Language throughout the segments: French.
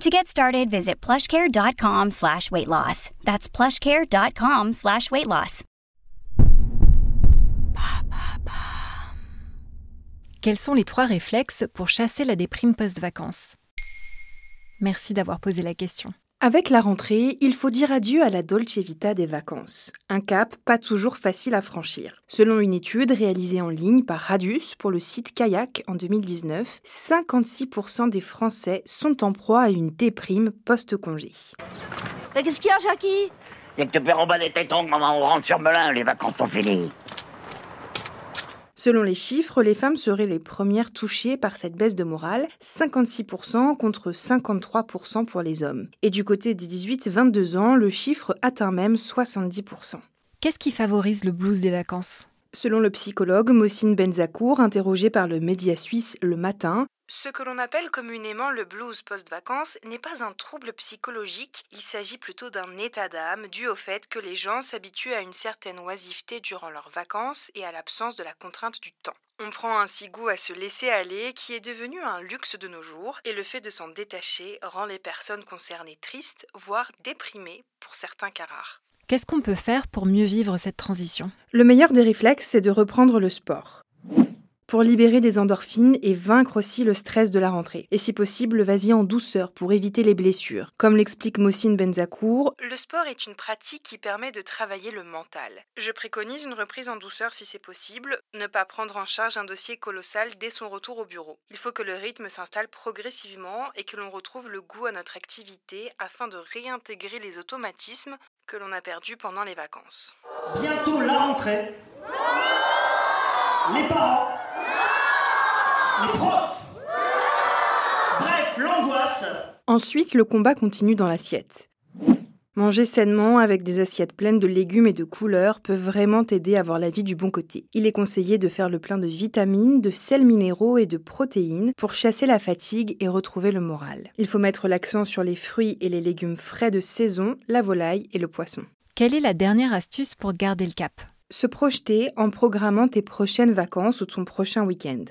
To get started, visit plushcare.com slash weight loss. That's plushcare.com slash weight loss. Quels sont les trois réflexes pour chasser la déprime post-vacances? Merci d'avoir posé la question. Avec la rentrée, il faut dire adieu à la dolce vita des vacances. Un cap pas toujours facile à franchir. Selon une étude réalisée en ligne par Radius pour le site Kayak en 2019, 56% des Français sont en proie à une déprime post-congé. Qu'est-ce qu'il y a, Jackie? Y'a que tes tongs, maman, on rentre sur Melun, les vacances sont finies. Selon les chiffres, les femmes seraient les premières touchées par cette baisse de morale, 56% contre 53% pour les hommes. Et du côté des 18-22 ans, le chiffre atteint même 70%. Qu'est-ce qui favorise le blues des vacances? Selon le psychologue Mossine Benzakour, interrogé par le média suisse Le Matin, ce que l'on appelle communément le blues post-vacances n'est pas un trouble psychologique, il s'agit plutôt d'un état d'âme dû au fait que les gens s'habituent à une certaine oisiveté durant leurs vacances et à l'absence de la contrainte du temps. On prend ainsi goût à se laisser aller qui est devenu un luxe de nos jours et le fait de s'en détacher rend les personnes concernées tristes, voire déprimées pour certains cas rares. Qu'est-ce qu'on peut faire pour mieux vivre cette transition? Le meilleur des réflexes, c'est de reprendre le sport pour libérer des endorphines et vaincre aussi le stress de la rentrée. Et si possible, vas-y en douceur pour éviter les blessures. Comme l'explique Mossine Benzakour, le sport est une pratique qui permet de travailler le mental. Je préconise une reprise en douceur si c'est possible, ne pas prendre en charge un dossier colossal dès son retour au bureau. Il faut que le rythme s'installe progressivement et que l'on retrouve le goût à notre activité afin de réintégrer les automatismes que l'on a perdus pendant les vacances. Bientôt la rentrée. Les parents les profs. Bref, l'angoisse. Ensuite, le combat continue dans l'assiette. Manger sainement avec des assiettes pleines de légumes et de couleurs peut vraiment t'aider à voir la vie du bon côté. Il est conseillé de faire le plein de vitamines, de sels minéraux et de protéines pour chasser la fatigue et retrouver le moral. Il faut mettre l'accent sur les fruits et les légumes frais de saison, la volaille et le poisson. Quelle est la dernière astuce pour garder le cap? Se projeter en programmant tes prochaines vacances ou ton prochain week-end.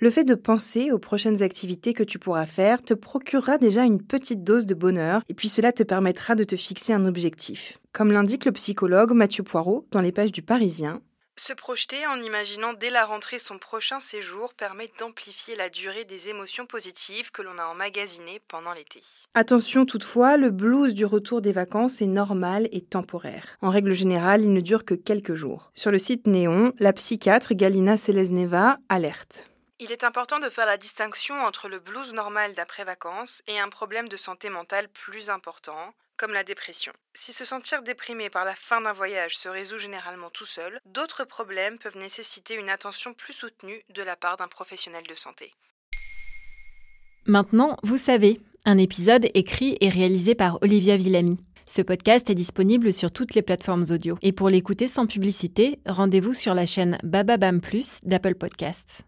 Le fait de penser aux prochaines activités que tu pourras faire te procurera déjà une petite dose de bonheur et puis cela te permettra de te fixer un objectif. Comme l'indique le psychologue Mathieu Poirot dans les pages du Parisien, se projeter en imaginant dès la rentrée son prochain séjour permet d'amplifier la durée des émotions positives que l'on a emmagasinées pendant l'été. Attention toutefois, le blues du retour des vacances est normal et temporaire. En règle générale, il ne dure que quelques jours. Sur le site Néon, la psychiatre Galina Selezneva alerte. Il est important de faire la distinction entre le blues normal d'après-vacances et un problème de santé mentale plus important, comme la dépression. Si se sentir déprimé par la fin d'un voyage se résout généralement tout seul, d'autres problèmes peuvent nécessiter une attention plus soutenue de la part d'un professionnel de santé. Maintenant, vous savez, un épisode écrit et réalisé par Olivia Villamy. Ce podcast est disponible sur toutes les plateformes audio. Et pour l'écouter sans publicité, rendez-vous sur la chaîne Bababam Plus d'Apple Podcasts.